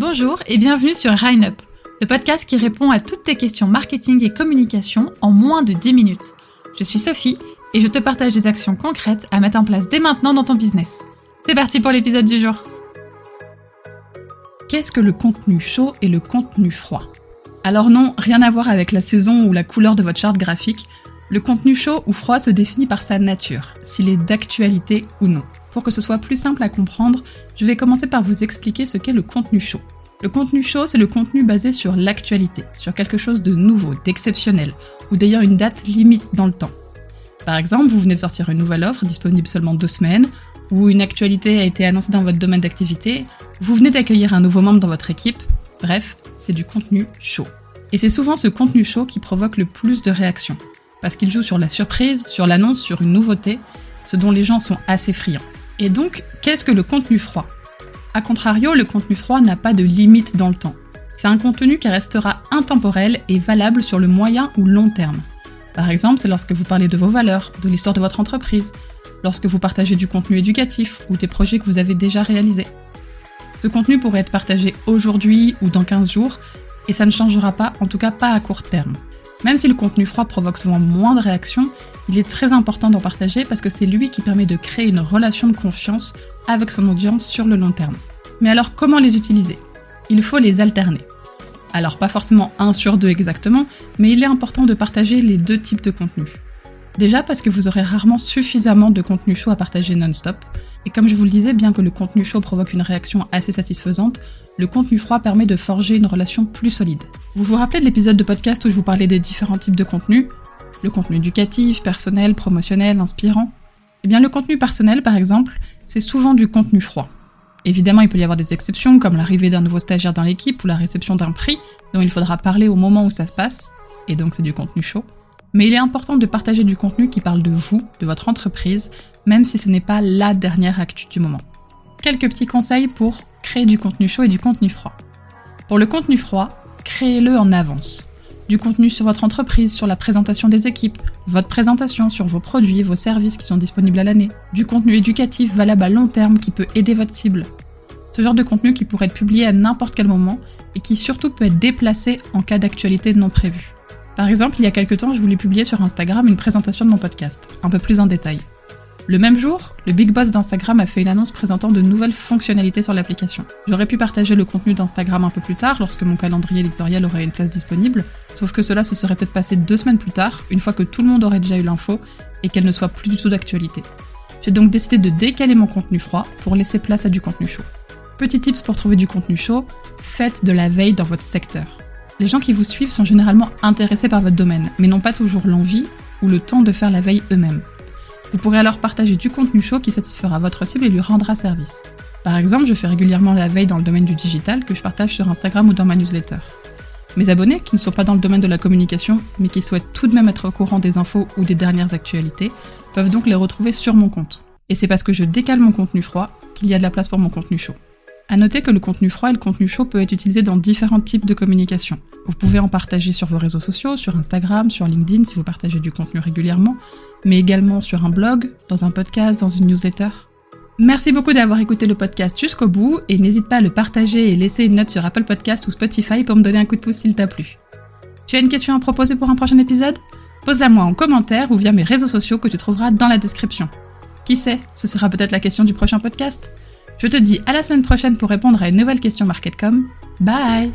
Bonjour et bienvenue sur Rhine Up, le podcast qui répond à toutes tes questions marketing et communication en moins de 10 minutes. Je suis Sophie et je te partage des actions concrètes à mettre en place dès maintenant dans ton business. C'est parti pour l'épisode du jour. Qu'est-ce que le contenu chaud et le contenu froid? Alors non, rien à voir avec la saison ou la couleur de votre charte graphique. Le contenu chaud ou froid se définit par sa nature, s'il est d'actualité ou non. Pour que ce soit plus simple à comprendre, je vais commencer par vous expliquer ce qu'est le contenu chaud. Le contenu chaud, c'est le contenu basé sur l'actualité, sur quelque chose de nouveau, d'exceptionnel, ou d'ailleurs une date limite dans le temps. Par exemple, vous venez de sortir une nouvelle offre disponible seulement deux semaines, ou une actualité a été annoncée dans votre domaine d'activité, vous venez d'accueillir un nouveau membre dans votre équipe, bref, c'est du contenu chaud. Et c'est souvent ce contenu chaud qui provoque le plus de réactions, parce qu'il joue sur la surprise, sur l'annonce, sur une nouveauté, ce dont les gens sont assez friands. Et donc, qu'est-ce que le contenu froid? A contrario, le contenu froid n'a pas de limite dans le temps. C'est un contenu qui restera intemporel et valable sur le moyen ou long terme. Par exemple, c'est lorsque vous parlez de vos valeurs, de l'histoire de votre entreprise, lorsque vous partagez du contenu éducatif ou des projets que vous avez déjà réalisés. Ce contenu pourrait être partagé aujourd'hui ou dans 15 jours, et ça ne changera pas, en tout cas pas à court terme. Même si le contenu froid provoque souvent moins de réactions, il est très important d'en partager parce que c'est lui qui permet de créer une relation de confiance avec son audience sur le long terme. Mais alors comment les utiliser? Il faut les alterner. Alors pas forcément un sur deux exactement, mais il est important de partager les deux types de contenus. Déjà parce que vous aurez rarement suffisamment de contenu chaud à partager non-stop, et comme je vous le disais, bien que le contenu chaud provoque une réaction assez satisfaisante, le contenu froid permet de forger une relation plus solide. Vous vous rappelez de l'épisode de podcast où je vous parlais des différents types de contenus? Le contenu éducatif, personnel, promotionnel, inspirant Eh bien le contenu personnel par exemple, c'est souvent du contenu froid. Évidemment, il peut y avoir des exceptions comme l'arrivée d'un nouveau stagiaire dans l'équipe ou la réception d'un prix dont il faudra parler au moment où ça se passe, et donc c'est du contenu chaud. Mais il est important de partager du contenu qui parle de vous, de votre entreprise, même si ce n'est pas la dernière actu du moment. Quelques petits conseils pour créer du contenu chaud et du contenu froid. Pour le contenu froid, créez-le en avance. Du contenu sur votre entreprise, sur la présentation des équipes, votre présentation sur vos produits, vos services qui sont disponibles à l'année. Du contenu éducatif valable à long terme qui peut aider votre cible. Ce genre de contenu qui pourrait être publié à n'importe quel moment et qui surtout peut être déplacé en cas d'actualité non prévue. Par exemple, il y a quelques temps, je voulais publier sur Instagram une présentation de mon podcast, un peu plus en détail. Le même jour, le big boss d'Instagram a fait une annonce présentant de nouvelles fonctionnalités sur l'application. J'aurais pu partager le contenu d'Instagram un peu plus tard, lorsque mon calendrier éditorial aurait une place disponible, sauf que cela se serait peut-être passé deux semaines plus tard, une fois que tout le monde aurait déjà eu l'info et qu'elle ne soit plus du tout d'actualité. J'ai donc décidé de décaler mon contenu froid pour laisser place à du contenu chaud. Petit tips pour trouver du contenu chaud, faites de la veille dans votre secteur. Les gens qui vous suivent sont généralement intéressés par votre domaine, mais n'ont pas toujours l'envie ou le temps de faire la veille eux-mêmes. Vous pourrez alors partager du contenu chaud qui satisfera votre cible et lui rendra service. Par exemple, je fais régulièrement la veille dans le domaine du digital que je partage sur Instagram ou dans ma newsletter. Mes abonnés, qui ne sont pas dans le domaine de la communication, mais qui souhaitent tout de même être au courant des infos ou des dernières actualités, peuvent donc les retrouver sur mon compte. Et c'est parce que je décale mon contenu froid qu'il y a de la place pour mon contenu chaud. À noter que le contenu froid et le contenu chaud peut être utilisé dans différents types de communication. Vous pouvez en partager sur vos réseaux sociaux, sur Instagram, sur LinkedIn si vous partagez du contenu régulièrement, mais également sur un blog, dans un podcast, dans une newsletter. Merci beaucoup d'avoir écouté le podcast jusqu'au bout et n'hésite pas à le partager et laisser une note sur Apple Podcast ou Spotify pour me donner un coup de pouce s'il t'a plu. Tu as une question à proposer pour un prochain épisode? Pose-la moi en commentaire ou via mes réseaux sociaux que tu trouveras dans la description. Qui sait, ce sera peut-être la question du prochain podcast? Je te dis à la semaine prochaine pour répondre à une nouvelle question MarketCom. Bye